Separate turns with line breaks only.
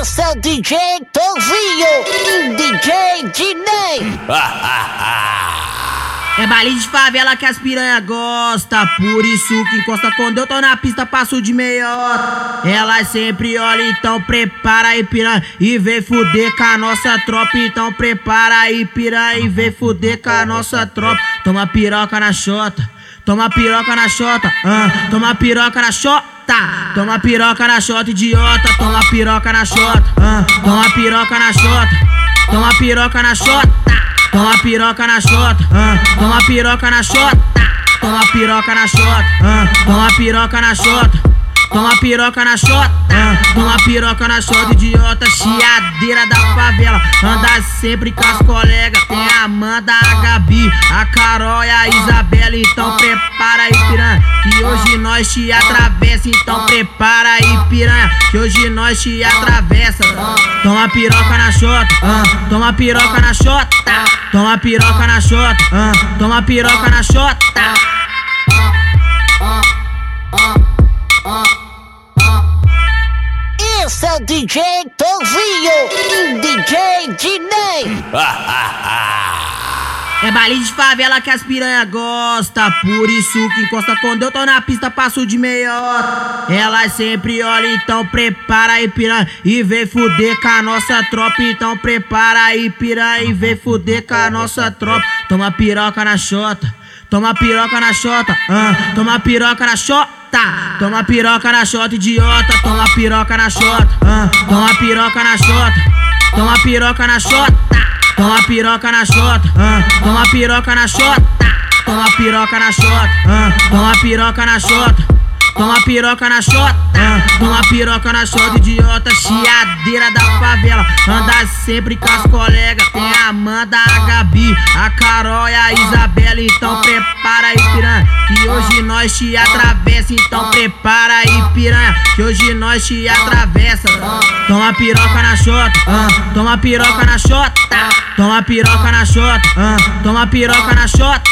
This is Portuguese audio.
Esse é o DJ Tozinho, DJ Dinei.
É baile de favela que as piranha gosta Por isso que encosta. Quando eu tô na pista passo de meiota Ela sempre olha, então prepara aí piranha E vem fuder com a nossa tropa. Então prepara aí piranha e vem fuder com a nossa tropa. Toma piroca na chota Toma piroca na chota ah, Toma piroca na chota Toma piroca na chota, idiota. Toma piroca na ah, Toma piroca na chota Toma piroca na chota Toma piroca na ah, toma piroca na chota, toma piroca na ah, toma piroca na chota. Toma piroca na chota, ah, toma piroca na chota, idiota, chiadeira da favela. Anda sempre com as colegas, tem a Amanda, a Gabi, a Carol e a Isabela. Então prepara aí, piranha, que hoje nós te atravessa. Então prepara aí, piranha, que hoje nós te atravessa. Toma piroca na chota, toma piroca na chota. Toma piroca na chota, toma piroca na chota.
Esse é DJ Tozinho, DJ Dinei.
É baile de favela que as piranha gosta Por isso que encosta. Quando eu tô na pista passo de meiota Ela sempre olha, então prepara aí piranha E vem fuder com a nossa tropa. Então prepara aí piranha e vem fuder com a nossa tropa. Toma piroca na chota Toma piroca na chota, ah, toma piroca na chota. Toma piroca na chota, idiota. Toma piroca na chota, ah, toma piroca na chota. Toma piroca na chota. Toma piroca na chota, ah, toma piroca na chota. Toma piroca na chota, ah, toma piroca na chota. Toma piroca na chota, ah, toma piroca na chota, idiota, chiadeira da favela. Anda sempre com as colegas, tem a Amanda, a Gabi, a Carol e a Isabela. Então prepara aí, piranha, que hoje nós te atravessa. Então prepara aí, piranha, que hoje nós te atravessa. Toma piroca na chota, toma piroca na chota. Toma piroca na chota, toma piroca na chota.